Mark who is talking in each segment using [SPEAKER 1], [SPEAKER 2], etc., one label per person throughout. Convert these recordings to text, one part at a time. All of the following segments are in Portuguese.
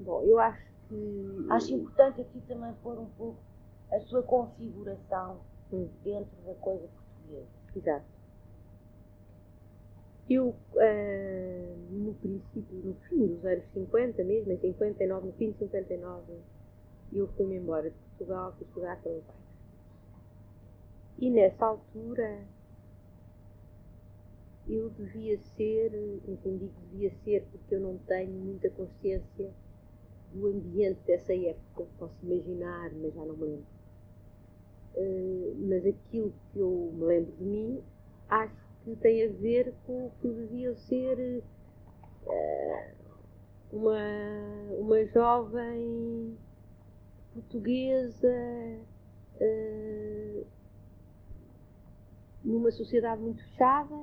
[SPEAKER 1] Bom, eu acho que.
[SPEAKER 2] Acho importante aqui também pôr um pouco a sua configuração hum. dentro da coisa portuguesa.
[SPEAKER 1] Exato. Eu, uh, no princípio, no fim dos anos 50 mesmo, em 59, no fim de 59, eu fui-me embora de Portugal, fui estudar pelo pai. E nessa altura eu devia ser, entendi que devia ser porque eu não tenho muita consciência do ambiente dessa época, posso imaginar, mas já não me lembro. Uh, mas aquilo que eu me lembro de mim, acho que tem a ver com o que devia ser uh, uma, uma jovem portuguesa uh, numa sociedade muito fechada,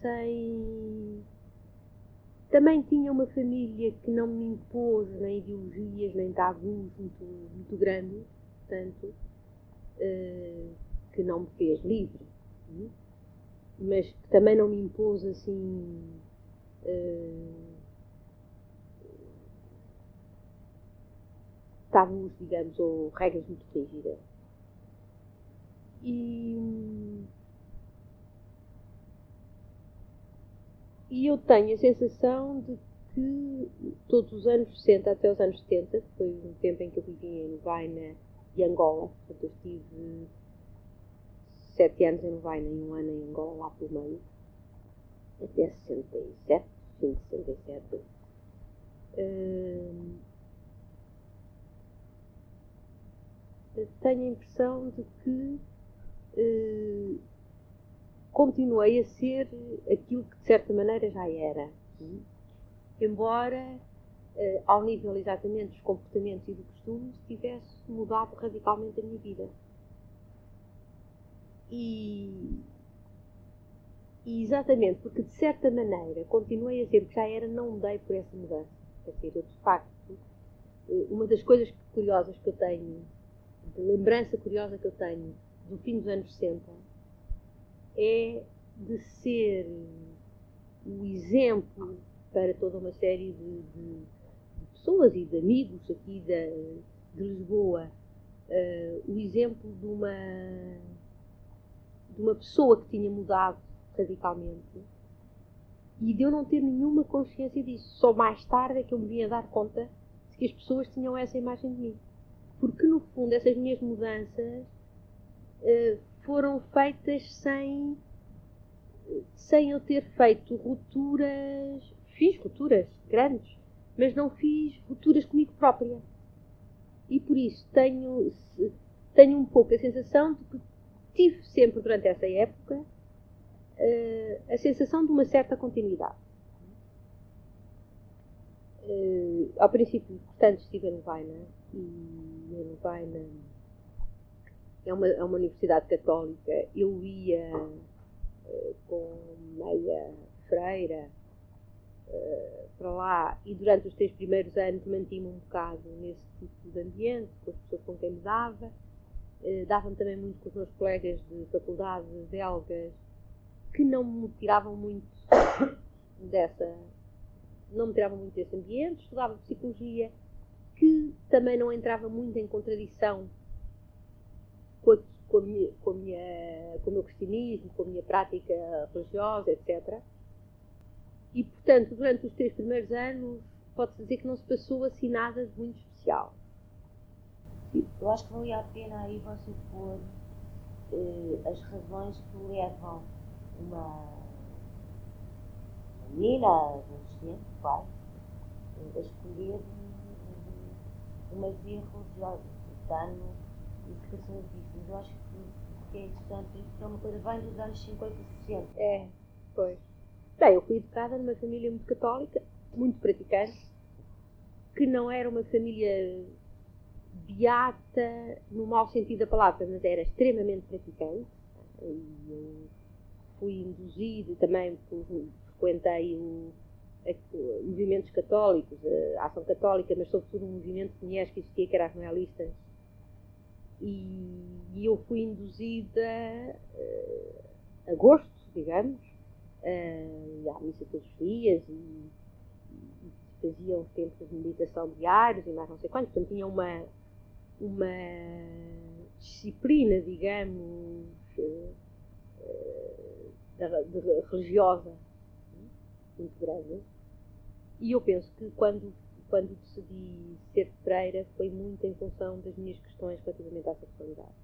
[SPEAKER 1] sem. Também tinha uma família que não me impôs nem ideologias, nem tabus muito, muito grandes, portanto, uh, que não me fez livre, mas que também não me impôs assim. Uh, tabus, digamos, ou regras muito rígidas. E, e eu tenho a sensação de que todos os anos 60 até os anos 70, que foi um tempo em que eu vivi em Novaina e Angola, portanto eu estive sete anos em Novaina e um ano em Angola, lá pelo meio, até 67, fim de 67. Uh, tenho a impressão de que eh, continuei a ser aquilo que de certa maneira já era. Embora, eh, ao nível exatamente dos comportamentos e do costume, tivesse mudado radicalmente a minha vida. E, e exatamente porque de certa maneira continuei a ser o que já era, não mudei por essa mudança. Quer dizer, eu de facto, eh, uma das coisas curiosas que eu tenho de lembrança curiosa que eu tenho do fim dos anos 60 é de ser o exemplo para toda uma série de, de, pessoas e de amigos aqui de, de Lisboa, uh, o exemplo de uma, de uma pessoa que tinha mudado radicalmente. E de eu não ter nenhuma consciência disso. Só mais tarde é que eu me vinha dar conta de que as pessoas tinham essa imagem de mim. Porque no fundo essas minhas mudanças uh, foram feitas sem sem eu ter feito rupturas fiz rupturas grandes mas não fiz rupturas comigo própria e por isso tenho tenho um pouco a sensação de que tive sempre durante essa época uh, a sensação de uma certa continuidade uh, ao princípio portanto estive em Vaina e ele vai na. É uma, é uma universidade católica. Eu ia uh, com meia freira uh, para lá e durante os três primeiros anos mantive-me um bocado nesse tipo de ambiente, com as pessoas com quem me dava. Uh, Dava-me também muito com os meus colegas de faculdade belgas que não me tiravam muito dessa. não me tiravam muito desse ambiente. Estudava psicologia que também não entrava muito em contradição com, a, com, a minha, com, a minha, com o meu cristianismo, com a minha prática religiosa, etc. E, portanto, durante os três primeiros anos, pode-se dizer que não se passou assim nada de muito especial.
[SPEAKER 2] Eu acho que valia a pena aí você pôr eh, as razões que levam uma menina, adolescente, pai, a escolher uma via religiosa, portanto, educação artística. Eu acho que, é interessante é uma coisa bem dos anos 50 e 60.
[SPEAKER 1] É, pois. Bem, eu fui educada numa família muito católica, muito praticante, que não era uma família beata no mau sentido da palavra, mas era extremamente praticante. E eu fui induzida também frequentei o movimentos católicos, a Ação Católica, mas sobretudo um movimento de mulheres que existia, que era as noelistas. E, e eu fui induzida uh, a gosto, digamos, uh, à missa todos os dias e, faziam tempos de meditação diários e mais não sei quantos, portanto tinham uma, uma disciplina, digamos, uh, de, de, religiosa muito grande. E eu penso que quando, quando decidi ser freira foi muito em função das minhas questões relativamente à sexualidade.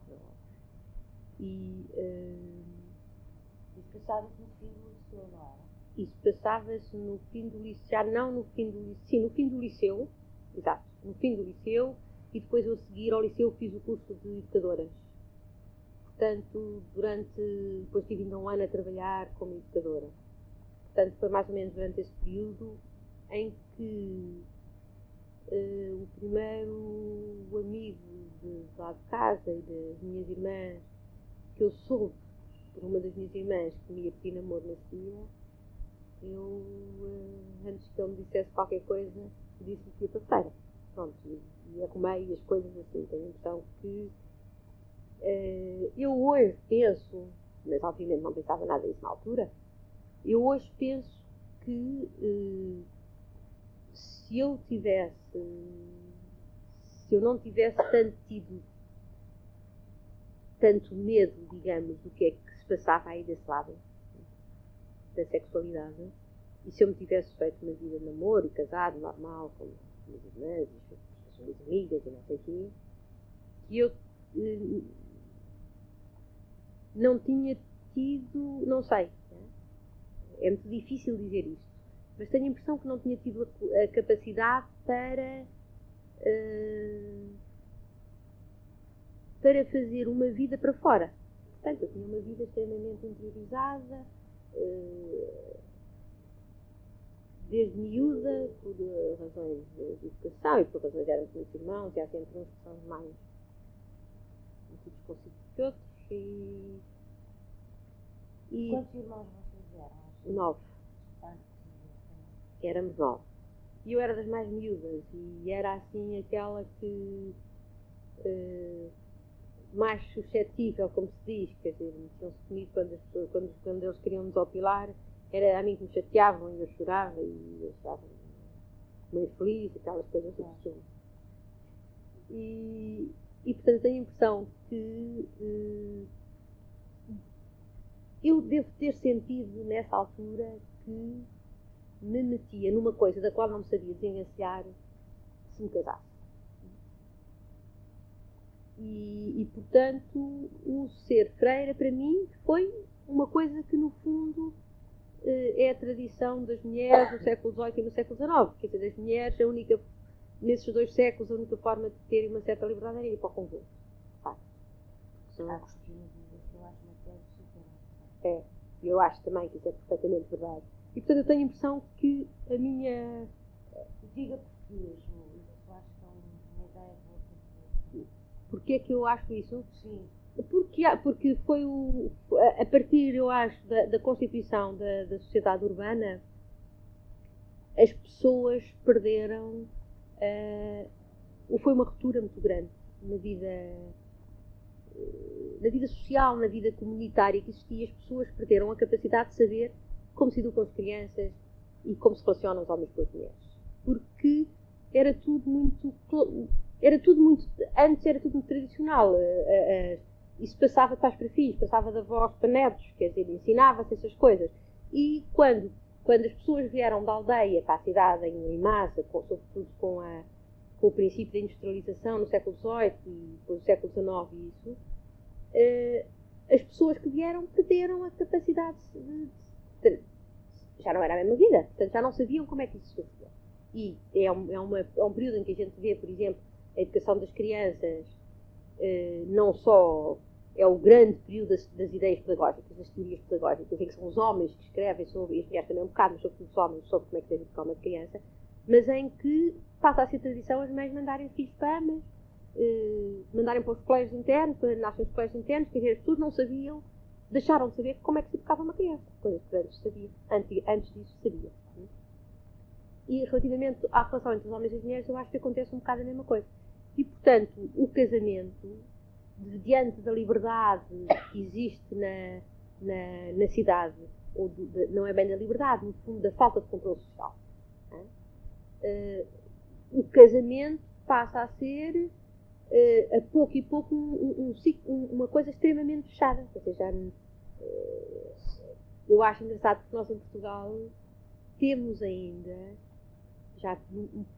[SPEAKER 2] E uh, isso passava-se no fim do liceu, não era?
[SPEAKER 1] Isso passava-se no fim do liceu, já não no fim do liceu, sim, no fim do liceu, exato, no fim do liceu, e depois eu seguir ao liceu fiz o curso de educadoras. Portanto, durante, depois tive ainda um ano a trabalhar como educadora. Portanto, foi mais ou menos durante esse período em que uh, o primeiro amigo de lá de casa e das minhas irmãs, que eu soube por uma das minhas irmãs que me ia pedir namoro nesse dia, eu, uh, antes que ele me dissesse qualquer coisa, disse-lhe que ia para feira. Pronto, e, e arrumei as coisas assim. Tenho a impressão que uh, eu hoje penso, mas obviamente não pensava nada disso na altura, eu hoje penso que se eu tivesse, se eu não tivesse tanto tido tanto medo, digamos, do que é que se passava aí desse lado da sexualidade, e se eu me tivesse feito uma vida de namoro e casado, normal, com as minhas irmãs, as minhas amigas e não sei o quê, que eu eh, não tinha tido, não sei, é muito difícil dizer isto, mas tenho a impressão que não tinha tido a, capacidade para uh, para fazer uma vida para fora. Portanto, eu tinha uma vida extremamente interiorizada, uh, desde miúda, por razões de educação e por razões éramos muitos irmãos, e há sempre uns que são mais consigo que outros. E,
[SPEAKER 2] e Quantos irmãos vocês eram?
[SPEAKER 1] nove. Éramos nove. E eu era das mais miúdas e era assim aquela que uh, mais suscetível, como se diz, quer dizer, metiam-se comigo quando, pessoas, quando, quando eles queriam desopilar, era a mim que me chateavam e eu chorava e eu estava meio feliz, aquelas coisas assim. E, e portanto tenho a impressão que uh, eu devo ter sentido nessa altura que me metia numa coisa da qual não me sabia desenvencilhar se me casasse. E, e, portanto, o ser freira para mim foi uma coisa que, no fundo, eh, é a tradição das mulheres no século XVIII e no século XIX. Quer dizer, das mulheres, a única, nesses dois séculos, a única forma de terem uma certa liberdade era ir para o convento.
[SPEAKER 2] Claro. São...
[SPEAKER 1] É, eu acho também que isso é perfeitamente verdade. E portanto eu tenho a impressão que a minha.
[SPEAKER 2] Diga porquê, João, eu acho que é uma ideia boa.
[SPEAKER 1] Porquê é que eu acho isso?
[SPEAKER 2] Sim.
[SPEAKER 1] Porque, porque foi o, a partir, eu acho, da, da constituição da, da sociedade urbana, as pessoas perderam. Uh, foi uma ruptura muito grande na vida na vida social, na vida comunitária que existia, as pessoas perderam a capacidade de saber como se educam as crianças e como se relacionam os homens com as mulheres. Porque era tudo muito. Era tudo muito. Antes era tudo muito tradicional. Eh, eh, eh, isso passava de pais para filhos, passava de avós para netos, quer dizer, ensinava-se essas coisas. E quando, quando as pessoas vieram da aldeia para a cidade em, massa, com, sobretudo com a com o princípio da industrialização no século XVIII e depois no século XIX e isso, as pessoas que vieram perderam a capacidade de, de, já não era a mesma vida, portanto já não sabiam como é que isso se fazia. E é um, é, uma, é um período em que a gente vê, por exemplo, a educação das crianças uh, não só é o grande período das, das, ideias pedagógicas, das teorias pedagógicas, em que são os homens que escrevem sobre, e as mulheres também um bocado, mas sobretudo os homens, sobre como é que deve educar uma criança, mas em que passa a ser tradição as mães mandarem filhos para amas, eh, mandarem para os colégios internos, para nascem os colégios internos, quer dizer, pessoas não sabiam, deixaram de saber como é que se educava uma criança, coisas que antes sabia, antes, antes disso sabia. E relativamente à relação entre os homens e as mulheres, eu acho que acontece um bocado a mesma coisa. E, portanto, o casamento, diante da liberdade que existe na, na, na cidade, ou de, não é bem da liberdade, no fundo, da falta de controle social, uh, o casamento passa a ser, uh, a pouco e pouco, um, um, um, uma coisa extremamente fechada. Ou seja, eu acho engraçado que nós em Portugal temos ainda, já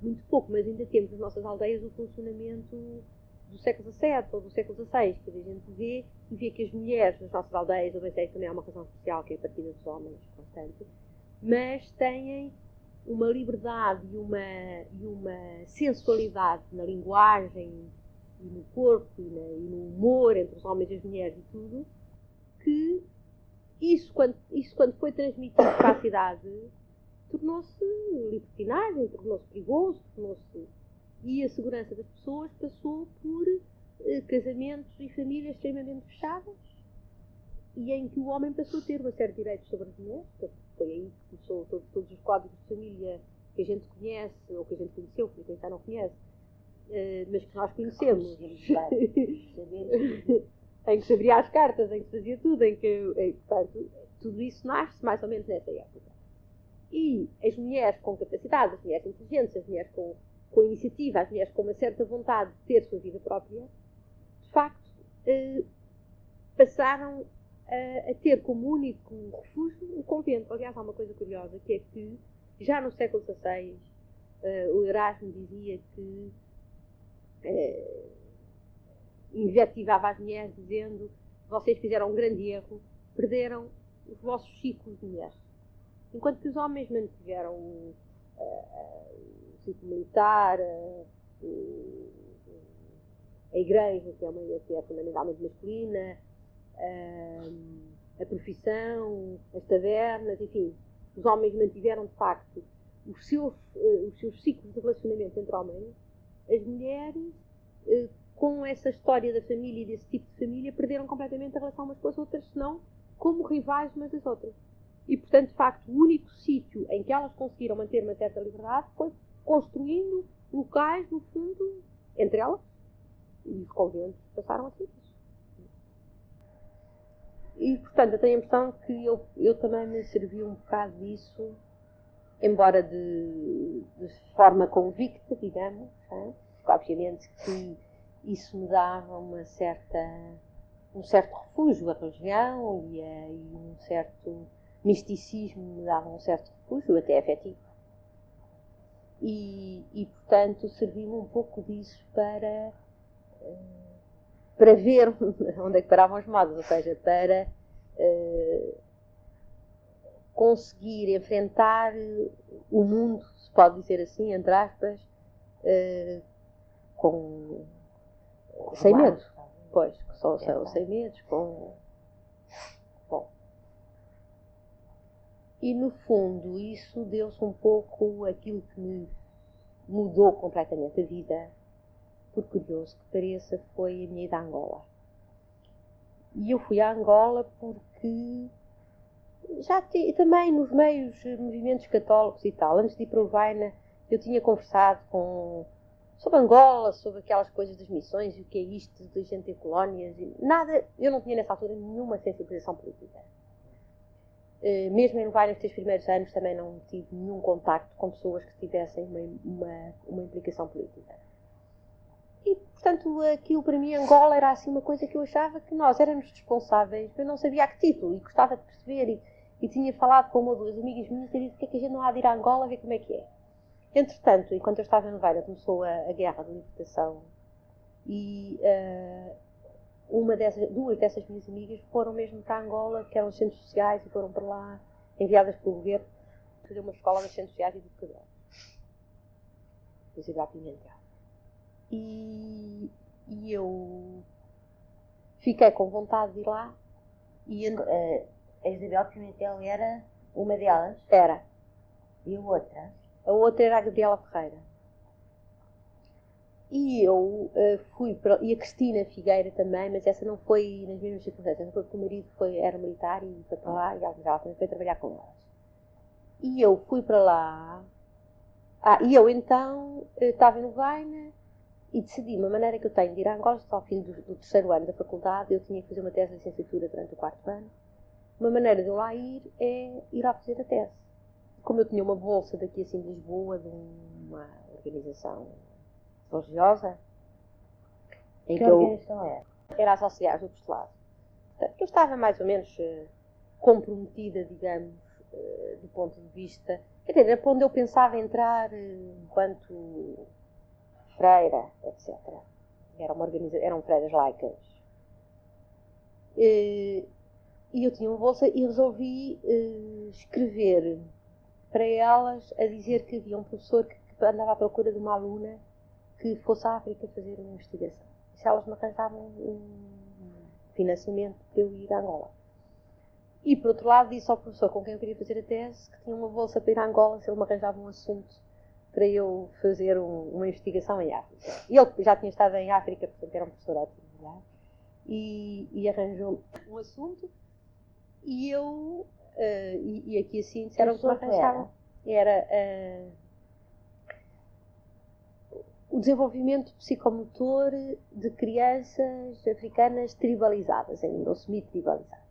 [SPEAKER 1] muito pouco, mas ainda temos nas nossas aldeias o funcionamento do século XVII ou do século XVI, que a gente vê e vê que as mulheres nas nossas aldeias, eu sei que também há uma razão social que é a partida dos homens constante, mas têm uma liberdade e uma, e uma sensualidade na linguagem e no corpo e, na, e, no humor entre os homens e as mulheres e tudo, que isso quando, isso quando foi transmitido para a cidade tornou-se libertinagem, tornou-se perigoso, tornou-se e a segurança das pessoas passou por eh, casamentos e famílias extremamente fechadas e em que o homem passou a ter uma série de direitos sobre as mulheres. Foi aí que começou todos, todos os códigos de família que a gente conhece, ou que a gente conheceu, que a gente já não conhece, uh, mas que nós conhecemos. em que se abria as cartas, em que se fazia tudo, em que, em, portanto, tudo isso nasce mais ou menos nessa época. E as mulheres com capacidade, as mulheres inteligentes, as mulheres com com iniciativa, as mulheres com uma certa vontade de ter sua vida própria, de facto, eh, passaram a, a, ter como único refúgio o convento. Aliás, há uma coisa curiosa, que é que já no século XVI eh, o Erasmo dizia que eh, invetivava as mulheres dizendo vocês fizeram um grande erro, perderam os vossos ciclos de mulheres. Enquanto que os homens mantiveram uh, ciclo militar, a, a igreja, que é, uma, que é fundamentalmente masculina, a, a profissão, as tabernas, enfim, os homens mantiveram de facto os seus, uh, os seus ciclos de relacionamento entre homens, as mulheres, uh, com essa história da família e desse tipo de família, perderam completamente a relação umas com as outras, senão como rivais umas das outras. E, portanto, de facto, o único sítio em que elas conseguiram manter uma certa liberdade foi construindo locais, no fundo, entre elas, e os conventos passaram a ser isso. E, portanto, eu tenho a impressão que eu, eu também me servi um bocado disso, embora de, de forma convicta, digamos, é? obviamente que isso me dava uma certa, um certo refúgio, a religião e, a, e um certo misticismo me dava um certo refúgio, até afetivo. E, e portanto, serviu um pouco disso para, eh, para ver onde é que paravam as modas, ou seja, para uh, conseguir enfrentar o mundo, se pode dizer assim, entre aspas, uh, com, sem medo. Pois, só, só, sem medos, com E no fundo, isso deu-se um pouco aquilo que me mudou completamente a vida, por curioso que pareça, foi a minha ida a Angola. E eu fui a Angola porque já te, também nos meios movimentos católicos e tal, antes de ir para Uruguaiana, eu tinha conversado com sobre Angola, sobre aquelas coisas das missões o que é isto em colónias. Nada, eu não tinha nessa altura nenhuma sensibilização política. Eh, mesmo em vários dos primeiros anos também não tive nenhum contacto com pessoas que tivessem uma, uma, uma, implicação política. E, portanto, aquilo para mim, Angola, era assim uma coisa que eu achava que nós éramos responsáveis, eu não sabia a que título, e gostava de perceber, e, e tinha falado com uma ou duas amigas minhas e disse que, é que a gente não há de ir a Angola ver como é que é. Entretanto, enquanto eu estava em Noveira, começou a, a guerra de libertação e uh, uma dessas, duas dessas minhas amigas foram mesmo para Angola, que eram centros sociais, e foram para lá, enviadas pelo governo, fazer uma escola de centros sociais e de educadores. Isabel Pimentel. E, e eu fiquei com vontade de ir lá.
[SPEAKER 2] E uh, a Isabel Pimentel era uma delas?
[SPEAKER 1] Era.
[SPEAKER 2] E a outra?
[SPEAKER 1] A outra era a Gabriela Ferreira. E eu uh, fui para. E a Cristina Figueira também, mas essa não foi nas mesmas circunstâncias, porque o marido foi, era militar e foi para lá e ela também foi trabalhar com elas. E eu fui para lá. Ah, e eu então eh, estava em Novaina e decidi, uma maneira que eu tenho de ir a Angola, só ao fim do, do, terceiro ano da faculdade, eu tinha que fazer uma tese de licenciatura durante o quarto ano. Uma maneira de eu lá ir é ir lá fazer a tese. Como eu tinha uma bolsa daqui assim de Lisboa, de um uma organização religiosa.
[SPEAKER 2] Em que, que organização eu, era?
[SPEAKER 1] Era associada do postulado. Portanto, eu estava mais ou menos uh, comprometida, digamos, uh, do ponto de vista. Quer dizer, era para onde eu pensava entrar uh, enquanto freira, etc. Era uma organiza eram freiras laicas. E eu tinha uma bolsa e resolvi escrever para elas a dizer que havia um professor que, que andava à procura de uma aluna que fosse à África fazer uma investigação. Se elas me arranjavam um financiamento para eu ir a Angola. E por outro lado disse ao professor com quem eu queria fazer a tese que tinha uma bolsa para ir a Angola se ele me arranjava um assunto para eu fazer um, uma investigação em África. E ele já tinha estado em África, portanto era um professor ótimo. É? E, e arranjou um assunto e eu, uh, e, e, aqui assim disseram que me arranjavam. Era, era uh, o desenvolvimento psicomotor de crianças africanas tribalizadas, ainda ou semi-tribalizadas.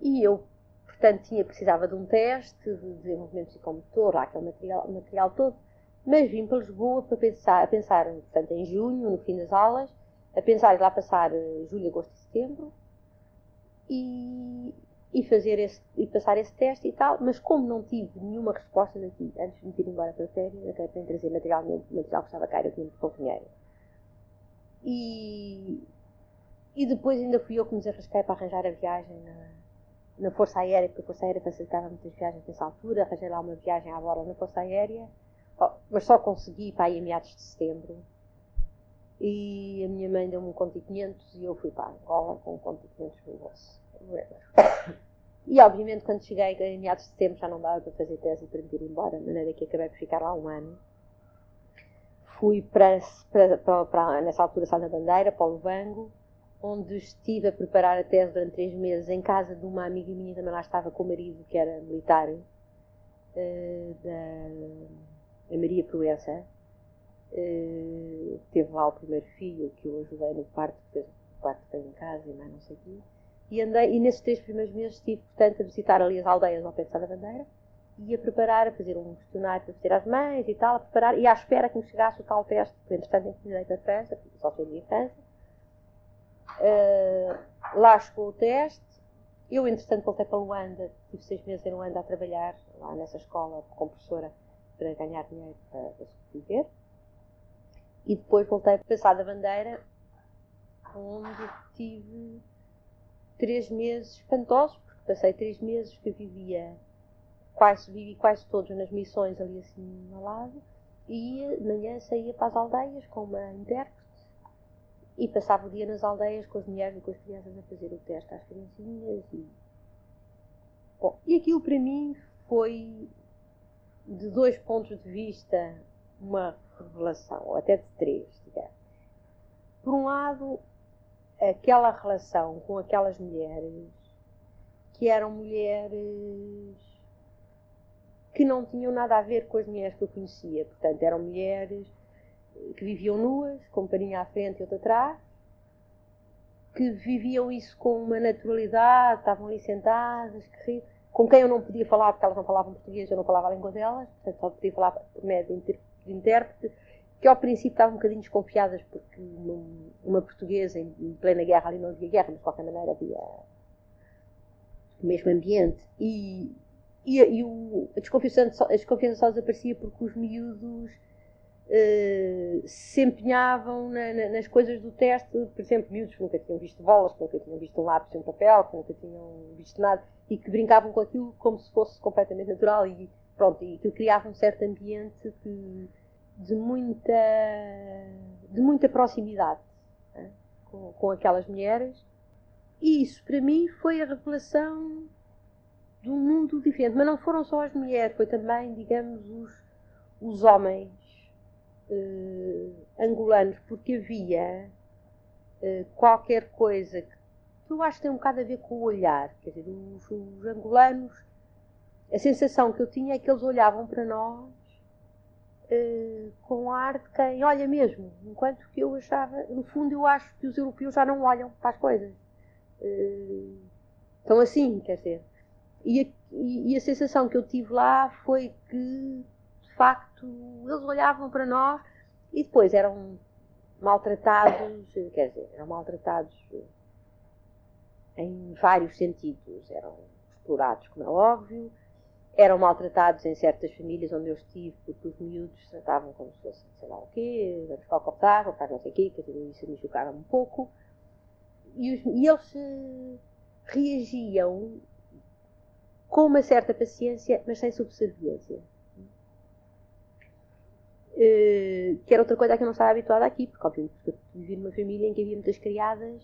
[SPEAKER 1] E eu, portanto, tinha, precisava de um teste de desenvolvimento psicomotor, lá aquele material, material todo, mas vim para Lisboa para pensar, a pensar, portanto, em junho, no fim das aulas, a pensar lá passar eh, julho, agosto e setembro, e, e fazer esse, e passar esse teste e tal, mas como não tive nenhuma resposta daqui antes de me ir embora para a férias, até para trazer material, material que estava cá, eu tinha muito pouco dinheiro. E, e depois ainda fui eu que me desarrasquei para arranjar a viagem na, na Força Aérea, porque a Força Aérea facilitava muitas viagens nessa altura, arranjei lá uma viagem à bola na Força Aérea, mas só consegui para aí a meados de setembro. E a minha mãe deu-me um conto de 500 e eu fui para Angola com um conto de 500 no bolso. E obviamente quando cheguei em meados de setembro já não dava para fazer tese e para me ir embora, de maneira que acabei por ficar lá um ano. Fui para, para, para, para nessa altura Sá na Bandeira, para o Lubango, onde estive a preparar a tese durante três meses em casa de uma amiga minha, também lá estava com o marido, que era militar, uh, da, Maria Proença. Uh, teve lá o primeiro filho, que eu ajudei no parto, fez o parto que em casa e mais não sei o quê. E, andei, e nesses três primeiros meses estive, portanto, a visitar ali as aldeias ao pé da Bandeira e a preparar, a fazer um questionário para fazer às mães e tal, a preparar, e à espera que me chegasse o tal teste, porque entretanto em direito da França, só foi de infância. Uh, lá chegou o teste, eu entretanto voltei para Luanda, tive seis meses em Luanda a trabalhar, lá nessa escola como professora, para ganhar dinheiro para, sobreviver. E depois voltei para Sá da Bandeira, onde tive três meses espantosos, porque passei três meses que vivia quase, vivi quase todos nas missões ali assim ao lado, e de manhã saía para as aldeias com uma intérprete e passava o dia nas aldeias com as mulheres e com as crianças a fazer o teste às criancinhas e Bom, e aquilo para mim foi de dois pontos de vista uma revelação, ou até de três, digamos. Por um lado, aquela relação com aquelas mulheres que eram mulheres que não tinham nada a ver com as mulheres que eu conhecia. Portanto, eram mulheres que viviam nuas, com um paninho à frente e outro atrás, que viviam isso com uma naturalidade, estavam ali sentadas, que com quem eu não podia falar porque elas não falavam português, eu não falava a língua delas, portanto só podia falar por médio de intérprete que ao princípio estavam um bocadinho desconfiadas porque uma, portuguesa em, plena guerra ali não havia guerra, mas de qualquer maneira havia o mesmo ambiente. E, e, e o, a, desconfiança a desconfiança só desaparecia porque os miúdos uh, se empenhavam na, na, nas coisas do teste, por exemplo, miúdos que nunca tinham visto bolas, que nunca tinham visto um lápis e um papel, que nunca tinham visto nada e que brincavam com aquilo como se fosse completamente natural e pronto, e que criava um certo ambiente que de muita, de muita proximidade né, com, com aquelas mulheres. E isso, para mim, foi a revelação de um mundo diferente. Mas não foram só as mulheres, foi também, digamos, os, os homens eh, angolanos, porque havia eh, qualquer coisa que eu acho que tem um bocado a ver com o olhar. Quer dizer, os, os angolanos, a sensação que eu tinha é que eles olhavam para nós uh, com ar de quem olha mesmo, enquanto que eu achava, no fundo, eu acho que os europeus já não olham para as coisas. Uh, estão assim, quer dizer. E a, e a sensação que eu tive lá foi que, de facto, eles olhavam para nós e depois eram maltratados, quer dizer, eram maltratados em vários sentidos. Eram explorados, como é óbvio, eram maltratados em certas famílias onde eu estive, porque os miúdos tratavam como se fosse sei lá o quê, vamos para o copo faz não sei o quê, dizer, isso me chocava um pouco. E, os, e eles uh, reagiam com uma certa paciência, mas sem subserviência. Uh, que era outra coisa a que eu não estava habituada aqui, porque obviamente eu vivi numa família em que havia muitas criadas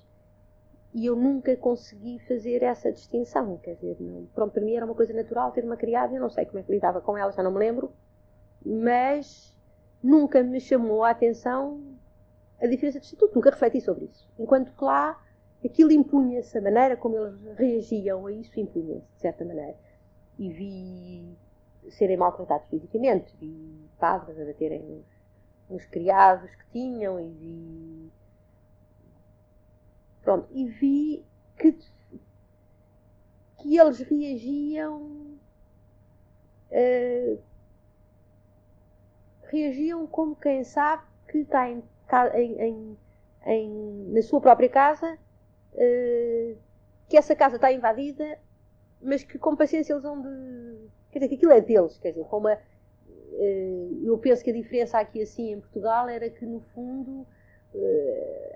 [SPEAKER 1] e eu nunca consegui fazer essa distinção. Quer dizer, não, pronto, para mim era uma coisa natural ter uma criada, eu não sei como é que lidava com ela, já não me lembro, mas nunca me chamou a atenção a diferença de estatuto, nunca refleti sobre isso. Enquanto que lá aquilo impunha-se, a maneira como eles reagiam a isso impunha-se, de certa maneira. E vi serem maltratados fisicamente, vi padres a baterem nos, nos criados que tinham e vi Pronto, e vi que, que eles reagiam. Uh, reagiam como quem sabe que está em, em, em, na sua própria casa, uh, que essa casa está invadida, mas que com paciência eles vão de. Quer dizer, que aquilo é deles, quer dizer, como a, uh, eu penso que a diferença aqui assim em Portugal era que no fundo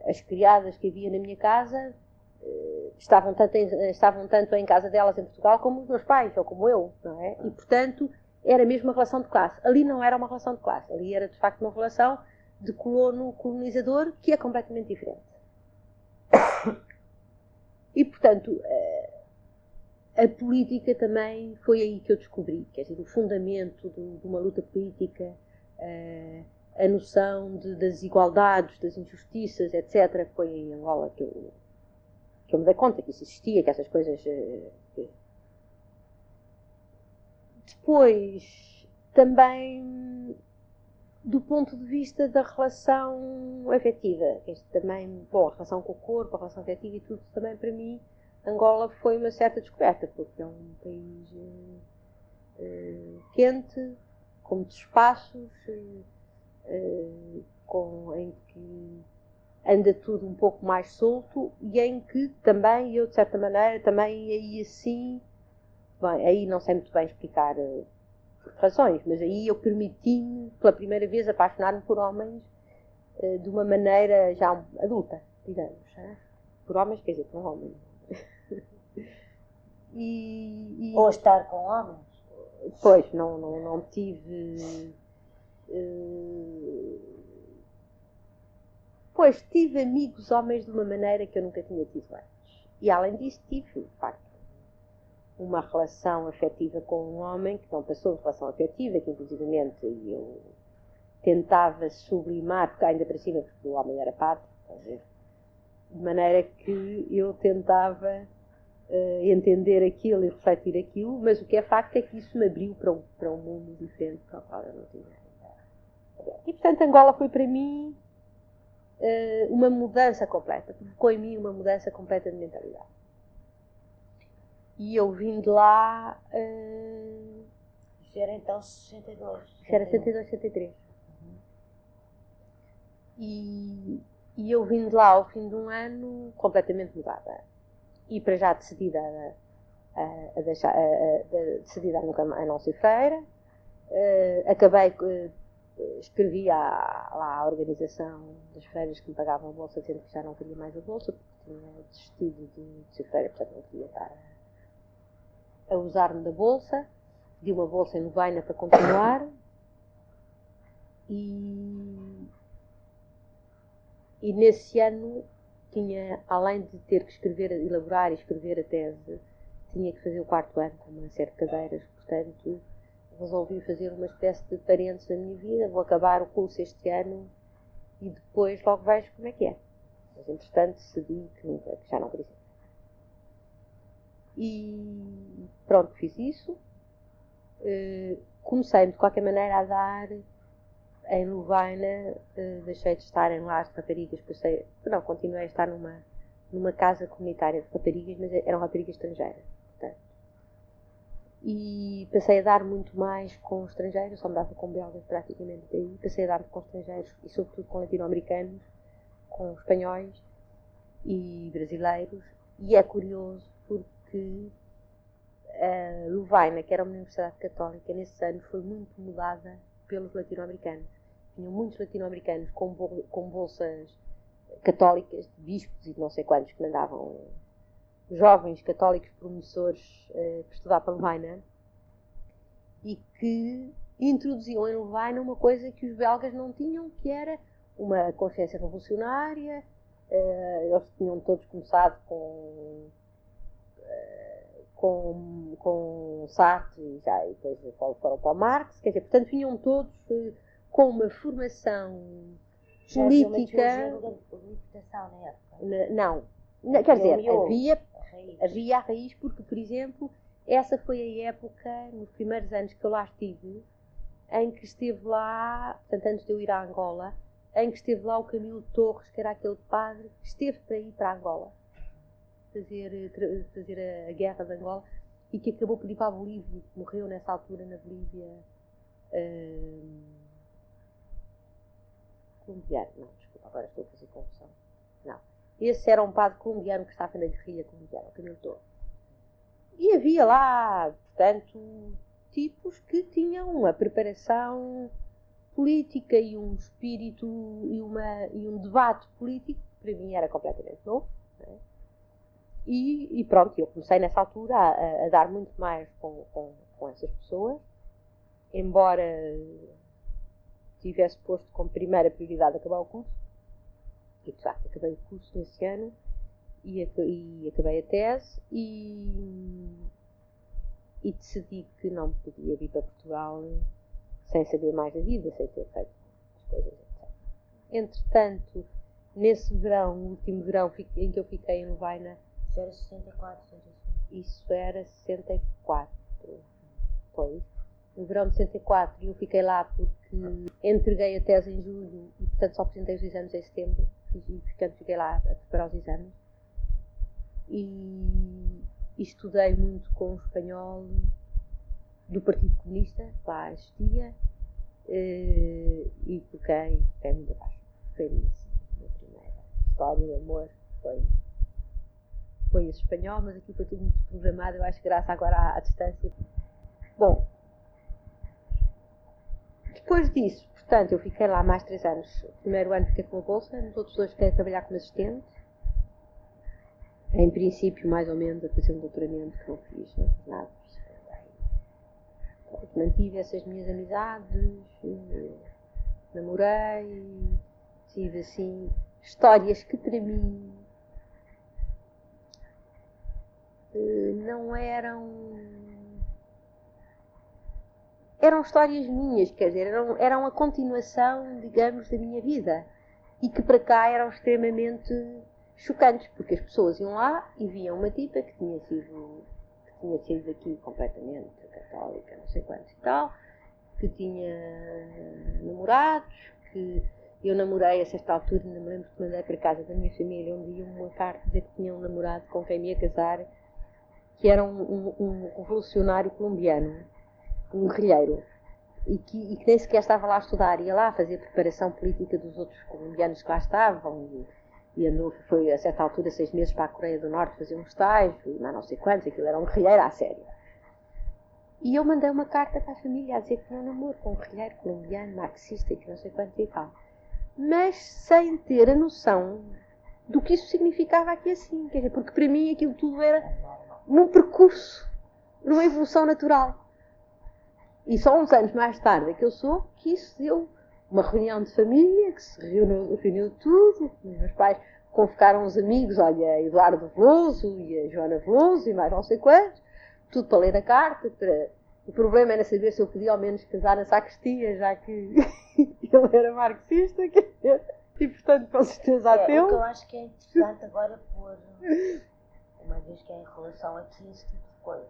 [SPEAKER 1] as criadas que havia na minha casa uh, estavam, tanto em, estavam tanto em casa delas em Portugal como os meus pais, ou como eu, não é? E, portanto, era mesmo uma relação de classe. Ali não era uma relação de classe, ali era, de facto, uma relação de colono-colonizador que é completamente diferente. E, portanto, eh, a política também foi aí que eu descobri, quer dizer, o fundamento de uma luta política, a noção de, das desigualdades, das injustiças, etc., foi em Angola que eu, que eu me dei conta que isso existia, que essas coisas. Eh, que... Depois, também do ponto de vista da relação afetiva, este também, bom, a relação com o corpo, a relação afetiva e tudo, também para mim, Angola foi uma certa descoberta, porque é um país uh, quente, com muitos espaços. Uh, uh, com, em que anda tudo um pouco mais solto e em que também eu, de certa maneira, também aí assim, bem, aí não sei muito bem explicar uh, razões, mas aí eu permiti-me pela primeira vez apaixonar-me por homens uh, de uma maneira já adulta, digamos. Por homens, quer dizer, por homens.
[SPEAKER 2] e, e, Ou estar com homens?
[SPEAKER 1] Pois, não, não, não tive eh, pois tive amigos homens de uma maneira que eu nunca tinha tido antes. E além disso, tive, de facto, uma relação afetiva com um homem que não passou de relação afetiva, que inclusivamente eu tentava sublimar, porque ainda para cima, porque o homem era padre, de maneira que eu tentava uh, entender aquilo e refletir aquilo, mas o que é facto é que isso me abriu para um, para um mundo diferente para o qual eu não tinha e portanto Angola foi para mim uh, uma mudança completa, provocou em mim uma mudança completa de mentalidade. E eu vim de lá. Uh,
[SPEAKER 2] Isso era então 62.
[SPEAKER 1] Isso era 62, 63. Uhum. E, e eu vim de lá ao fim de um ano completamente mudada. E para já decidida a, a, a deixar, a, a, decidida a nunca a não ser feira. Uh, acabei escrevi à, lá à organização das feiras que me pagavam a bolsa, dizendo que já não queria mais a bolsa, porque tinha desistido de, ser feira, portanto não queria estar a, a usar-me da bolsa. Pedi uma bolsa em Lovaina para continuar. E, e nesse ano tinha, além de ter que escrever, elaborar e escrever a tese, tinha que fazer o quarto ano com uma série de cadeiras, portanto resolvi fazer uma espécie de parênteses na minha vida, vou acabar o curso este ano e depois logo vejo como é que é. Mas entretanto decidi que, nunca, já não queria. E pronto, fiz isso. Uh, comecei de qualquer maneira a dar em Lovaina, uh, deixei de estar em lares de raparigas, passei, não, continuei a estar numa, numa casa comunitária de raparigas, mas eram raparigas estrangeiras. E passei a dar muito mais com estrangeiros, só me dava com belgas praticamente daí, passei a dar com estrangeiros e sobretudo com latino-americanos, com espanhóis e brasileiros, e é curioso porque a Lovaina, que era uma universidade católica, nesse ano foi muito mudada pelos latino-americanos. Tinham muitos latino-americanos com, com bolsas católicas, de bispos e de não sei quantos que mandavam jovens católicos promissores uh, estudar para Levaina e que introduziam em Levaina uma coisa que os belgas não tinham, que era uma consciência revolucionária. Uh, eles tinham todos começado com, uh, com, com Sartre e já e depois foram para o Marx, quer dizer, portanto vinham todos com uma formação política.
[SPEAKER 2] Uma
[SPEAKER 1] não, quer dizer, havia Havia a raiz porque, por exemplo, essa foi a época, nos primeiros anos que eu lá estive, em que esteve lá, portanto, antes de eu ir à Angola, em que esteve lá o Camilo Torres, que era aquele padre que esteve para ir para Angola, fazer, fazer a, guerra de Angola, e que acabou por ir para a Bolívia, que morreu nessa altura na Bolívia. Hum, colombiano, não, desculpa, agora estou a fazer confusão. Não. Esse era um padre colombiano que estava na guerrilha colombiana, o Camilo Torres. E havia lá, portanto, tipos que tinham uma preparação política e um espírito e, uma, e um debate político que para mim era completamente novo. É? E, e, pronto, eu comecei nessa altura a, a dar muito mais com, com, com, essas pessoas, embora tivesse posto como primeira prioridade acabar o curso, e de facto acabei o curso nesse ano e, e acabei a tese e, e, decidi que não podia vir para Portugal sem saber mais da vida, sem ter feito as coisas, etc. Entretanto, nesse verão, o último verão em que eu fiquei em Lovaina.
[SPEAKER 2] Isso era 64, 65.
[SPEAKER 1] Isso era 64. Pois. No verão de 64 eu fiquei lá porque entreguei a tese em julho e portanto só apresentei os exames em setembro e portanto fiquei lá a preparar os exames. E, e estudei muito com o espanhol do Partido Comunista, lá existia, eh, e toquei, toquei muito abaixo. Foi a minha, primeira história de amor. Foi, foi esse espanhol, mas aqui foi tudo muito programado, eu acho, graças agora à, à distância. Bom, depois disso, Portanto, eu fiquei lá mais três anos. O primeiro ano fiquei com a bolsa, nos outros dois fiquei a trabalhar como assistente. Em princípio, mais ou menos, a fazer um doutoramento que não fiz, não fiz nada. Mantive essas minhas amizades, namorei, tive assim histórias que para mim eh, não eram eram histórias minhas, quer dizer, eram, eram a continuação, digamos, da minha vida. E que para cá eram extremamente chocantes, porque as pessoas iam lá e viam uma tipa que tinha sido, que tinha sido aqui completamente católica, não sei quantos e tal, que tinha namorados, que eu namorei a certa altura, ainda me lembro que mandei para casa da minha família um dia uma carta dizer que tinha um namorado com quem me ia casar, que era um, um, um revolucionário colombiano um guerrilheiro e que, e que nem sequer estava lá a estudar, ia lá fazer preparação política dos outros colombianos que lá estavam e, e andou, foi a certa altura seis meses para a Coreia do Norte fazer um estágio e não sei quantos, aquilo era um guerrilheiro à sério. E eu mandei uma carta para a família a dizer que tinha um namoro com um guerrilheiro colombiano, marxista e que não sei quantos e tal. Mas sem ter a noção do que isso significava aqui assim, quer dizer, porque para mim aquilo tudo era num percurso, numa evolução natural. E só uns anos mais tarde é que eu soube que isso deu uma reunião de família, que se reuniu, reuniu tudo, os meus pais convocaram os amigos, olha, Eduardo Veloso e a Joana Veloso e mais não sei quantos, tudo para ler a carta. Para... O problema era saber se eu podia ao menos casar na sacristia, já que ele era marxista, e portanto com certeza
[SPEAKER 2] é, ateu. O que eu acho que é interessante agora pôr, uma vez que é em relação a esse tipo de coisa.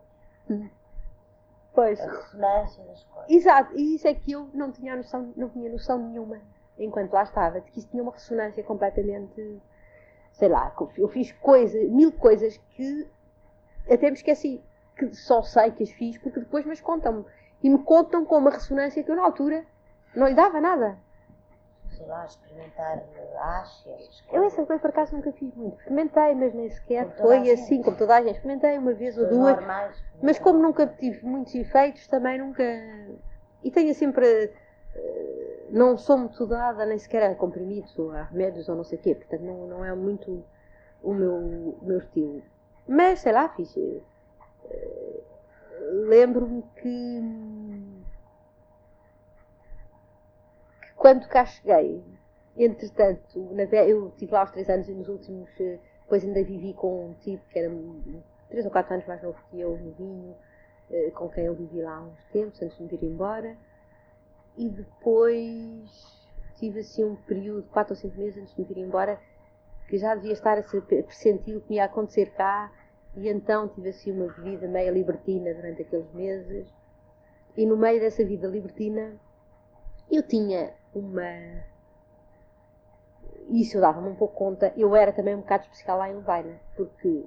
[SPEAKER 1] Pois.
[SPEAKER 2] Coisas.
[SPEAKER 1] Exato, e isso é que eu não tinha noção, não tinha noção nenhuma enquanto lá estava, de que isso tinha uma ressonância completamente, sei lá, eu fiz coisa, mil coisas que até me esqueci. que só sei que as fiz porque depois me as contam-me. E me contam com uma ressonância que eu na altura não lhe dava nada.
[SPEAKER 2] Sei lá, experimentar ácias.
[SPEAKER 1] Eu essa coisa por acaso nunca fiz muito. Experimentei, mas nem sequer foi assim, como toda a gente. Experimentei uma vez ou duas.
[SPEAKER 2] normais,
[SPEAKER 1] Mas como nunca tive muitos efeitos, também nunca. E tenho sempre. eh, Não sou muito dada nem sequer a comprimidos ou a remédios ou não sei o quê, portanto não, não é muito o meu, o meu estilo. Mas sei lá, fiz. eh, Lembro-me que. que quando cá cheguei, entretanto, na eu estive lá aos 3 anos e nos últimos. eh, Depois ainda vivi com um tipo que era 3 ou 4 anos mais novo que eu, novinho, eh, com quem eu vivi lá há uns tempos, antes de me vir embora. E depois tive assim um período, 4 ou 5 meses antes de me vir embora, que já devia estar a se- a pressentir o que ia acontecer cá. E então tive assim uma vida meio libertina durante aqueles meses. E no meio dessa vida libertina, eu tinha uma. Isso eu dava-me um pouco conta. Eu era também um bocado especial lá em Levaina, porque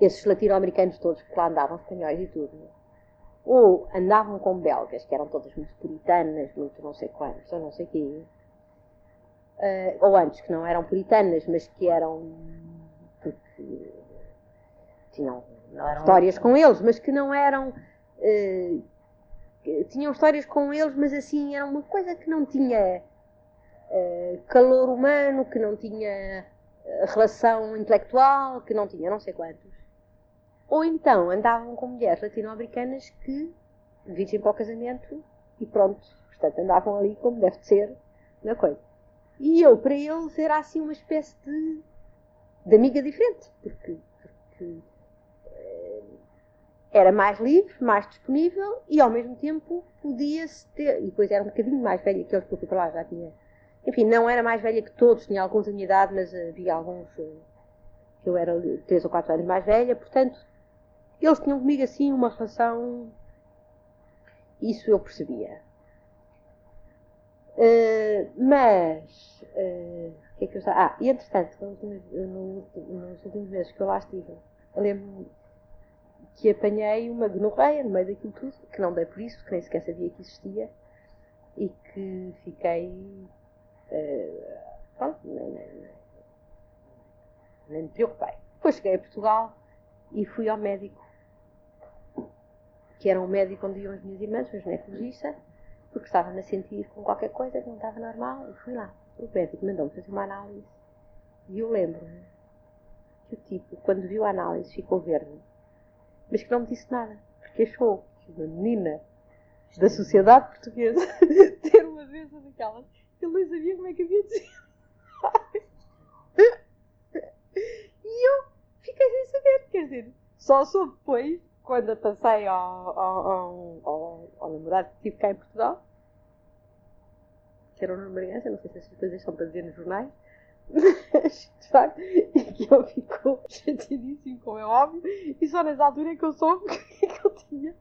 [SPEAKER 1] esses latino-americanos todos que lá andavam, espanhóis e tudo, ou andavam com belgas, que eram todas muito puritanas, muito não sei quantos, ou não sei quê, Eh, ou antes que não eram puritanas, mas que eram. porque tinham
[SPEAKER 2] Não eram
[SPEAKER 1] histórias com eles, mas que não eram. que tinham histórias com eles, mas assim, era uma coisa que não tinha eh, calor humano, que não tinha eh, relação intelectual, que não tinha não sei quantos. Ou então andavam com mulheres latino-americanas que virgem para o casamento e pronto, portanto andavam ali como deve de ser na coisa. E eu, para eles, era assim uma espécie de, de amiga diferente, porque, porque era mais livre, mais disponível e ao mesmo tempo podia-se ter. E depois era um bocadinho mais velha que eles, porque eu para lá já tinha. Enfim, não era mais velha que todos, tinha alguns da minha idade, mas havia alguns eh, que eu era três ou quatro anos mais velha, portanto, eles tinham comigo assim uma relação. Isso eu percebia. Eh, mas. o que é que eu estava. Ah, e entretanto, nos últimos meses que eu lá estive, eu lembro-me que apanhei uma gonorreia no meio daquilo tudo, que não dei por isso, que nem sequer sabia que existia, e que fiquei. eh, pronto, nem, nem, nem, nem me preocupei. Depois cheguei a Portugal e fui ao médico, que era um médico onde iam as minhas irmãs, um ginecologista, porque estava-me a sentir com qualquer coisa que não estava normal, e fui lá. O médico mandou-me fazer uma análise, e eu lembro-me que o tipo, quando viu a análise, ficou verde, mas que não me disse nada, porque achou que uma menina da sociedade portuguesa ter uma doença daquelas, ele nem sabia como é que havia de ser. E eu fiquei sem saber, quer dizer, só soube depois, quando passei ao, ao, ao, ao, ao namorado que tive cá em Portugal, que era nome Bragança, não sei se essas coisas são para dizer nos jornais, e que ele ficou chateadíssimo, como é óbvio, e só nessa altura é que eu soube o que é que eu tinha.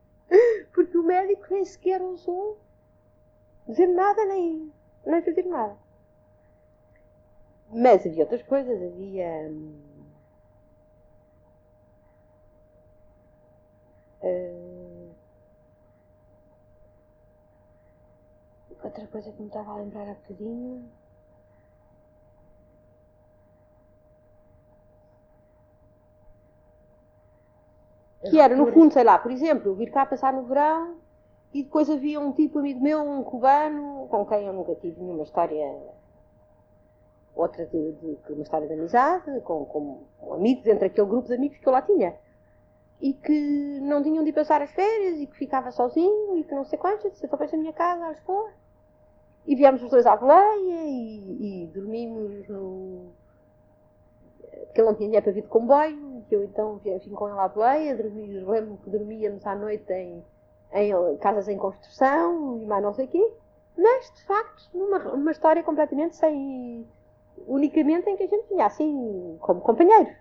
[SPEAKER 1] Porque o médico nem sequer ousou dizer nada, nem, nem fazer nada. Mas havia outras coisas, havia. eh, outra coisa que me estava a lembrar há bocadinho. Que era, no fundo, sei lá, por exemplo, vir cá passar no verão e depois havia um tipo amigo meu, um cubano, com quem eu nunca tive nenhuma história, outra de, de- de uma história de amizade, com, com amigos, entre aquele grupo de amigos que eu lá tinha. E que não tinham de ir passar as férias e que ficava sozinho e que não sei disse, então vais à minha casa, a Lisboa. E viemos os dois à boleia e, e dormimos no, porque ele não tinha dinheiro para vir de comboio, eu então vim com ele à boleia, lembro que dormíamos à noite em, em casas em construção e mais não sei o quê, mas de facto numa, história completamente sem. unicamente em que a gente vinha assim como companheiros.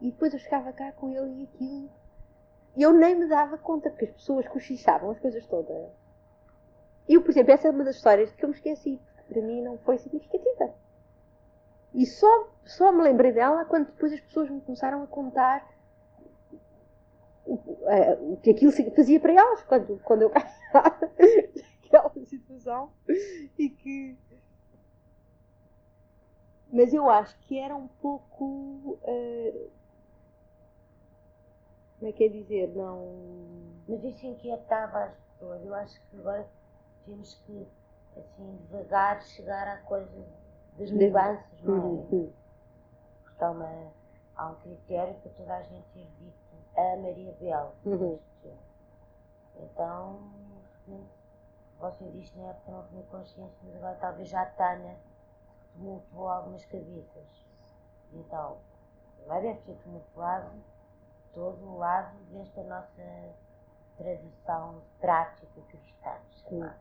[SPEAKER 1] E depois eu chegava cá com ele e aquilo. E eu nem me dava conta, porque as pessoas cochichavam as coisas todas. Eu, por exemplo, essa é uma das histórias que eu me esqueci, porque para mim não foi significativa. E só, só me lembrei dela quando depois as pessoas me começaram a contar o que aquilo fazia para elas quando, quando eu caminhava aquela situação e que mas eu acho que era um pouco uh, como é que é dizer? Não
[SPEAKER 2] mas isso inquietava as pessoas. Eu acho que agora temos que assim devagar chegar à coisa das mudanças não é? Uhum. Porque há, uma, há um critério para toda a gente ter dito a Maria Bela. Uhum. Então, você diz que na época não tinha consciência, mas agora talvez já tenha, tumultuou algumas cabeças. Então, vai deve ter tumultuado todo o lado desta nossa tradição prática cristã, chamada.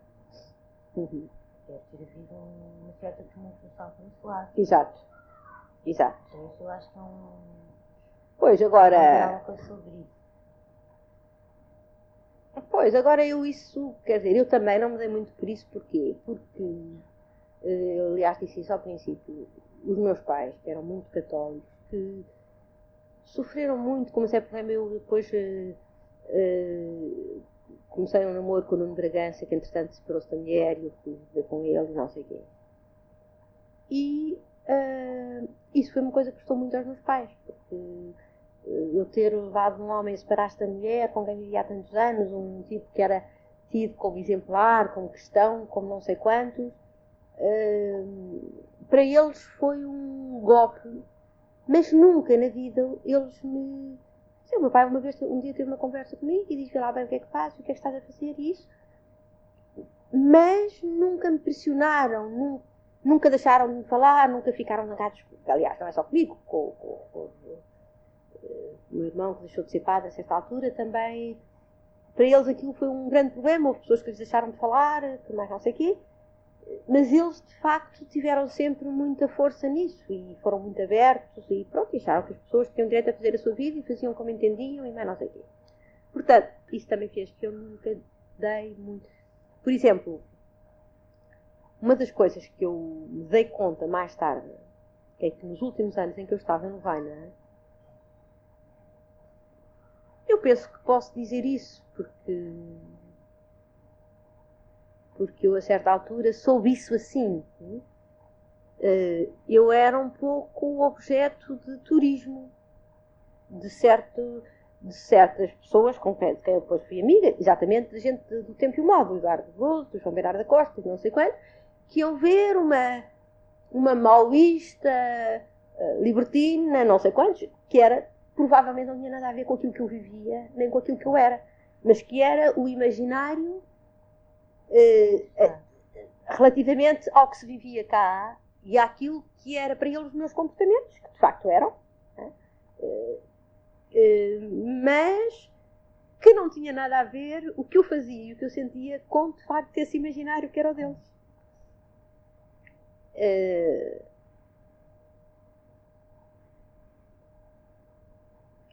[SPEAKER 2] Uhum. Deve ter havido uma certa tumultuação por esse lado.
[SPEAKER 1] Exato. Exato.
[SPEAKER 2] Por isso eu acho que é um
[SPEAKER 1] Pois, agora. Pois, agora eu isso, quer dizer, eu também não me dei muito por isso, porquê? Porque, eh, aliás, disse isso ao princípio, os meus pais, que eram muito católicos, que sofreram muito, como é problema, eu depois uh, uh, comecei um namoro com o Nuno Bragança, que entretanto separou-se da mulher, e eu fui ver com ele, e não sei o quê. E uh, isso foi uma coisa que custou muito aos meus pais, porque eu ter levado um homem a separar-se da mulher com quem vivia há tantos anos, um tipo que era tido como exemplar, como cristão, como não sei quantos, uh, para eles foi um golpe, mas nunca na vida eles me. Sei, o meu pai uma vez, um dia teve uma conversa comigo e disse: lá bem o que é que fazes, o que é que estás a fazer, isso. Mas nunca me pressionaram, nunca, nunca deixaram de me falar, nunca ficaram zangados, aliás, não é só comigo, com, com, com o meu irmão, que deixou de ser padre a certa altura, também, para eles aquilo foi um grande problema. Houve pessoas que lhes deixaram de falar, que mais não sei o quê. Mas eles, de facto, tiveram sempre muita força nisso e foram muito abertos e pronto, acharam que as pessoas tinham direito a fazer a sua vida e faziam como entendiam e mais não sei o quê. Portanto, isso também fez que eu nunca dei muito. Por exemplo, uma das coisas que eu me dei conta mais tarde é que nos últimos anos em que eu estava no Vaina, eu penso que posso dizer isso, porque. Porque eu, a certa altura, soube isso assim. Eh, eu era um pouco objeto de turismo de, certo, de certas pessoas com quem, eu depois fui amiga, exatamente de gente do tempo e o modo, do Eduardo Bozo, do João Bernardo da Costa, não sei quanto, que iam ver uma, uma maoísta uh, libertina, não sei quantos, que era provavelmente não tinha nada a ver com aquilo que eu vivia, nem com aquilo que eu era, mas que era o imaginário eh, eh, relativamente ao que se vivia cá e àquilo que era para eles os meus comportamentos, que de facto eram, né? eh, mas que não tinha nada a ver o que eu fazia e o que eu sentia com de facto esse imaginário que era o deles.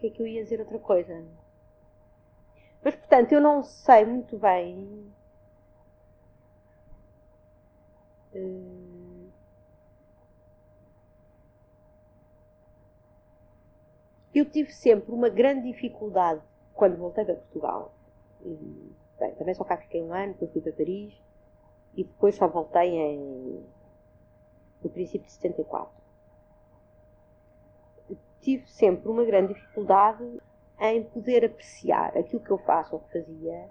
[SPEAKER 1] que é que eu ia dizer outra coisa? Mas, portanto, eu não sei muito bem. Uh, eu tive sempre uma grande dificuldade quando voltei para Portugal. E, bem, também só cá fiquei um ano, depois fui para Paris e depois só voltei em, no princípio de 74 tive sempre uma grande dificuldade em poder apreciar aquilo que eu faço ou que fazia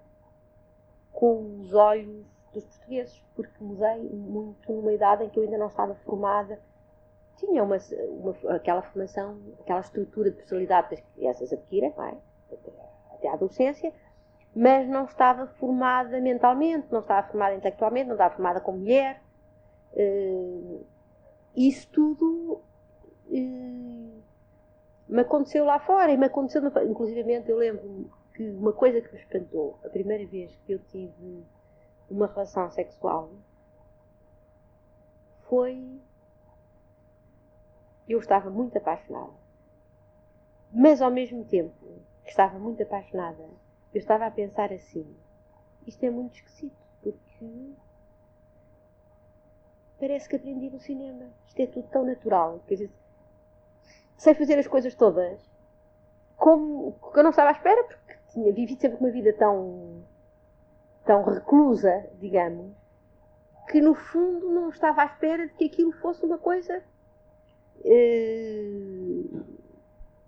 [SPEAKER 1] com os olhos dos portugueses, porque mudei muito numa idade em que eu ainda não estava formada. Tinha uma, uma aquela formação, aquela estrutura de personalidade que as crianças adquirem, é? até, a adolescência, mas não estava formada mentalmente, não estava formada intelectualmente, não estava formada como mulher. Uh, isso tudo uh, me aconteceu lá fora e me aconteceu, inclusivamente eu lembro que uma coisa que me espantou, a primeira vez que eu tive uma relação sexual foi eu estava muito apaixonada. Mas ao mesmo tempo que estava muito apaixonada, eu estava a pensar assim, isto é muito esquisito, porque parece que aprendi no cinema. Isto é tudo tão natural. Quer dizer, sei fazer as coisas todas como que eu não estava à espera, porque tinha vivido sempre uma vida tão, tão reclusa, digamos, que no fundo não estava à espera de que aquilo fosse uma coisa uh,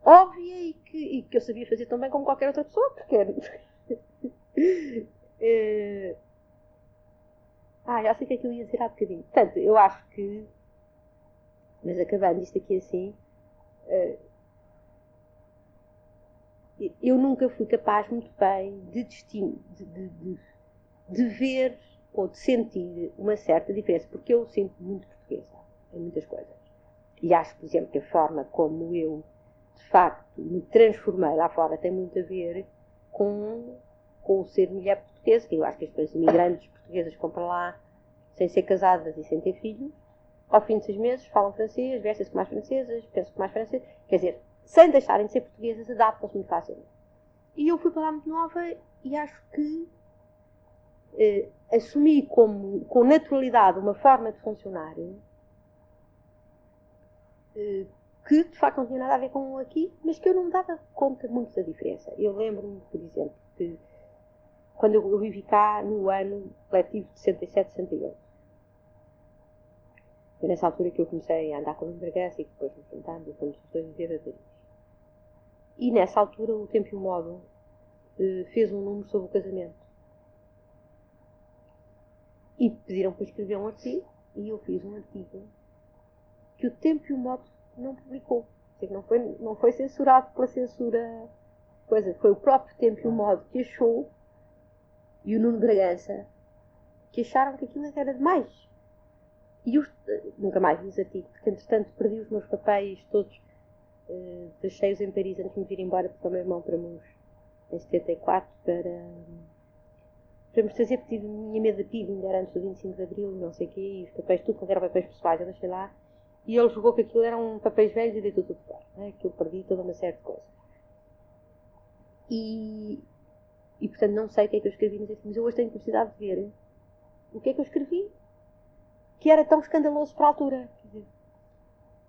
[SPEAKER 1] óbvia e que, e que eu sabia fazer tão bem como qualquer outra pessoa, porque uh, ah, já sei o que é que eu ia dizer há bocadinho. Portanto, eu acho que. Mas acabando isto aqui assim. Uh, eu nunca fui capaz muito bem de, de, de, de, ver ou de sentir uma certa diferença, porque eu sinto muito portuguesa em muitas coisas. E acho, por exemplo, que a forma como eu, de facto, me transformei lá fora tem muito a ver com, com o ser mulher portuguesa, que eu acho que as pessoas imigrantes portuguesas vão para lá sem ser casadas e sem ter filhos, ao fim de seis meses falam francês, vestem-se como mais francesas, pensam como mais francesas, quer dizer, sem deixarem de ser portuguesas, adaptam-se muito facilmente. E eu fui para lá muito nova e acho que eh, assumi como, com naturalidade uma forma de funcionar eh, que de facto não tinha nada a ver com aqui, mas que eu não me dava conta muito da diferença. Eu lembro-me, por exemplo, que quando eu, vivi cá no ano letivo de 67, 68. Foi nessa altura que eu comecei a andar com o Bragança e depois nos juntamos e fomos os dois a Paris. E nessa altura o Tempo e o Modo eh, fez um número sobre o casamento. E pediram para escrever um artigo e eu fiz um artigo que o Tempo e o Modo não publicou. Não, foi, não foi censurado pela censura. Coisa, foi o próprio Tempo e o Modo que achou e o Nuno Bragança que acharam que aquilo era demais. E eu nunca mais vi os artigos, porque entretanto perdi os meus papéis todos uh, deixei-os em Paris antes de me vir embora para o meu irmão para Mons em 74 para, para me trazer, porque tinha medo de PIB, ainda era antes do 25 de Abril, não sei o quê, e os papéis, tudo quando eram papéis pessoais, eu deixei lá, e ele jogou que aquilo eram papéis velhos e deitou tudo fora, né? eu perdi toda uma série de coisas. E, e portanto não sei o que é que eu escrevi, mas eu hoje tenho curiosidade de ver o que é que eu escrevi que era tão escandaloso para a altura.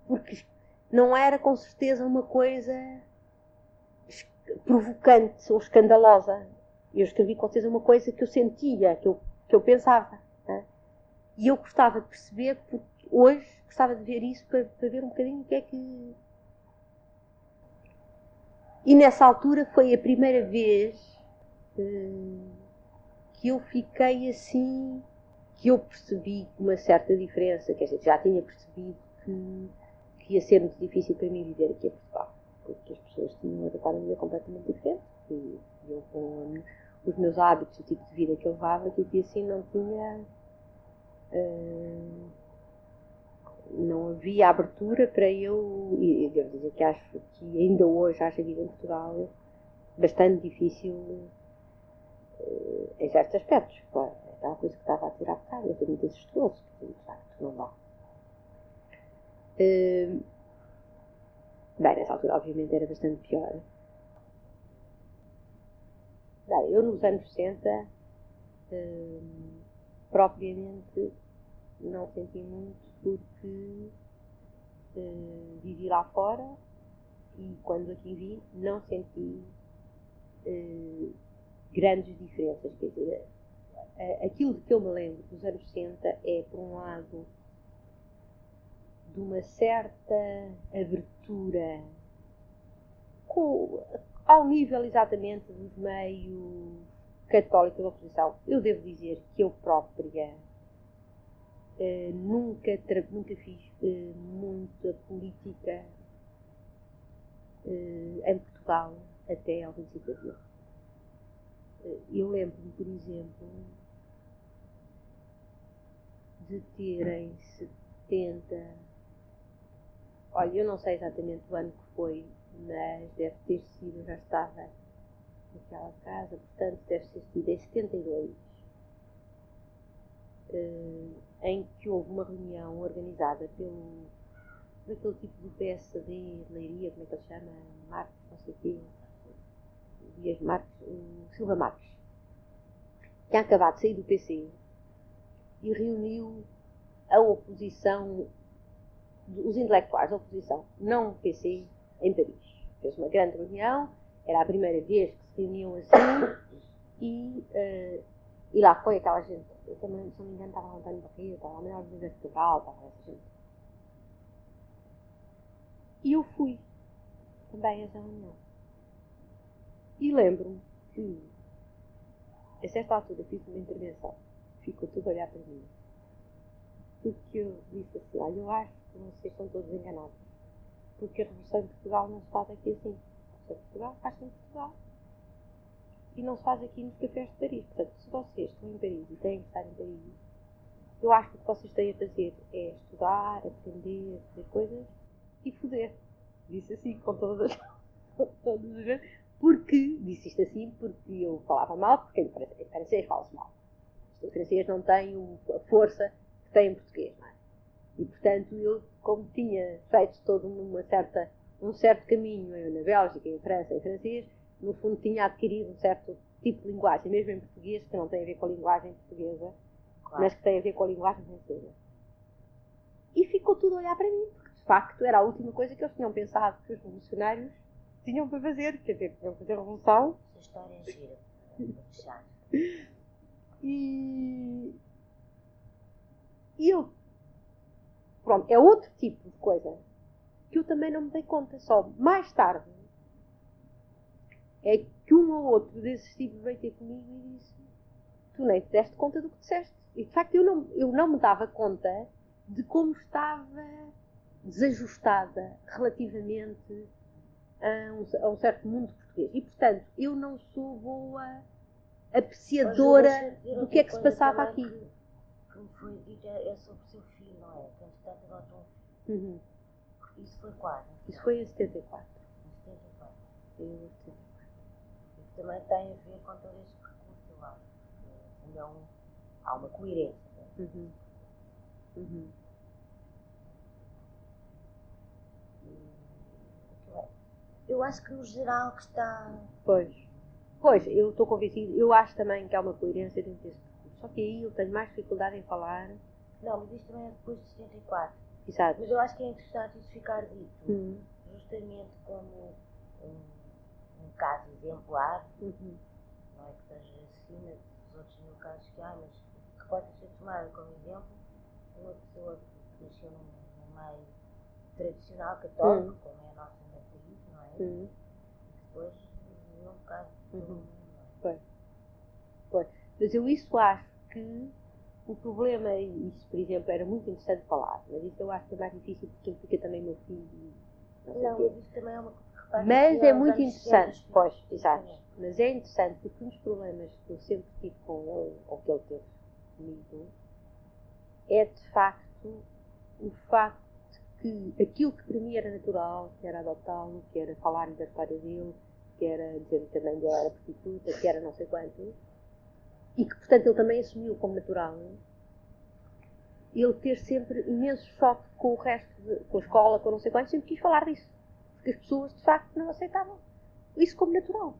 [SPEAKER 1] Porque não era com certeza uma coisa provocante ou escandalosa. Eu escrevi com certeza uma coisa que eu sentia, que eu, que eu pensava. Né? E eu gostava de perceber, porque hoje gostava de ver isso para, para ver um bocadinho o que é que. E nessa altura foi a primeira vez uh, que eu fiquei assim, que eu percebi uma certa diferença, quer dizer, já tinha percebido que que ia ser muito difícil para mim viver aqui em Portugal, porque as pessoas tinham uma vida completamente diferente e eu com os meus hábitos, o tipo de vida que eu levava, que aqui assim não tinha. Uh, não havia abertura para eu. E devo dizer que acho que ainda hoje acho a vida em Portugal bastante difícil uh, em certos aspectos. Claro, é aquela coisa que estava a tirar bocado, eu muito incestuoso, porque de facto não dá. Uh, bem, nessa altura, obviamente, era bastante pior. Bem, eu nos anos 60, uh, propriamente, não senti muito porque uh, vivi lá fora e quando aqui vi, não senti uh, grandes diferenças. Quer dizer, aquilo de que eu me lembro dos anos 60 é, por um lado, de uma certa abertura com, ao nível exatamente dos meios católicos da oposição. Eu devo dizer que eu própria eh, nunca, nunca fiz eh, muita política eh, em Portugal até ao 25 de abril. Eu lembro-me, por exemplo, de terem 70 Olha, eu não sei exatamente o ano que foi, mas deve ter sido, já estava naquela casa, portanto deve ter sido em 72, eh, em que houve uma reunião organizada pelo daquele tipo do PSD, Leiria, como é que ele chama? Marcos, não sei o quê, Dias Marques, Silva Marques, que tinha acabado de sair do PC e reuniu a oposição os intelectuais da oposição, não o PC, em Paris. Fez uma grande reunião Era a primeira vez que se reuniam assim e, uh, e lá foi aquela gente. Eu também, se não me engano, estava António Barreira, estava a melhor de Portugal, estava essa gente. E eu fui também a essa reunião. E lembro-me que, a certa altura, fiz uma intervenção. Ficou tudo a olhar para mim. Porque eu disse assim: olha, eu acho que vocês estão todos enganados. Porque a Revolução em Portugal não se faz aqui assim. A Revolução em Portugal faz-se em Portugal. E não se faz aqui nos cafés de Paris. Portanto, se vocês estão em Paris e têm que estar em Paris, eu acho que o que vocês têm a fazer é estudar, aprender, fazer coisas e foder. Disse assim, com todas as, todas as. Porque, disse isto assim, porque eu falava mal, porque em francês fala-se mal. O francês não tem a força que tem em português, não é? E, portanto, eu, como tinha feito todo uma certa, um certo caminho na Bélgica, em França, em francês, no fundo tinha adquirido um certo tipo de linguagem, mesmo em português, que não tem a ver com a linguagem portuguesa, claro. mas que tem a ver com a linguagem francesa. E ficou tudo a olhar para mim, porque de facto era a última coisa que eles tinham pensado que os revolucionários tinham para fazer, quer dizer, tinham fazer revolução.
[SPEAKER 2] Essa história é gira, fechar.
[SPEAKER 1] E, e eu, pronto, é outro tipo de coisa que eu também não me dei conta, só mais tarde é que um ou outro desses tipos veio ter comigo e disse: Tu nem te deste conta do que disseste. E de facto eu não, eu não me dava conta de como estava desajustada relativamente a um, a um certo mundo português. E portanto eu não sou boa apreciadora do que é que se passava aqui. Que,
[SPEAKER 2] como foi dito, é sobre o seu filho, não é? Quando está adotou um filho. Uhum. Isso foi quando?
[SPEAKER 1] Isso foi em 74.
[SPEAKER 2] Em 74. Foi em 74 também tem a ver com todo este percurso, eu acho. Então, há uma coerência. Né? Uhum. Uhum. Eu acho que no geral que está.
[SPEAKER 1] Pois. Pois, eu estou convencido. Eu acho também que há uma coerência dentro deste percurso. Só que aí eu tenho mais dificuldade em falar.
[SPEAKER 2] Não, mas isto também é depois de 74.
[SPEAKER 1] Exato.
[SPEAKER 2] Mas eu acho que é interessante isso ficar dito. Uhum. Justamente como. Um, um caso exemplar, uhum. não é que seja acima dos outros mil casos que há, mas que possa ser tomado como exemplo uma pessoa que nasceu num, num meio tradicional católico, uhum. como é a nossa país, não é? Uhum. E depois não caso uhum.
[SPEAKER 1] Pois. Pois. Mas eu isso acho que o problema, e isso por exemplo era muito interessante falar, mas isso eu acho que é mais difícil porque implica também meu filho.
[SPEAKER 2] Não, não mas isso também é uma
[SPEAKER 1] mas é muito interessante, pois, exato. Mas é interessante porque um dos problemas que eu sempre tive com ele, ou que ele teve comigo, é de facto o facto que aquilo que para mim era natural, que era adotá-lo, que era falar da história dele, que era dizer que também ele era prostituta, que era não sei quanto, e que portanto ele também assumiu como natural, ele ter sempre imenso choque com o resto, de, com a escola, com não sei quanto, sempre quis falar disso porque as pessoas de facto não aceitavam isso como natural.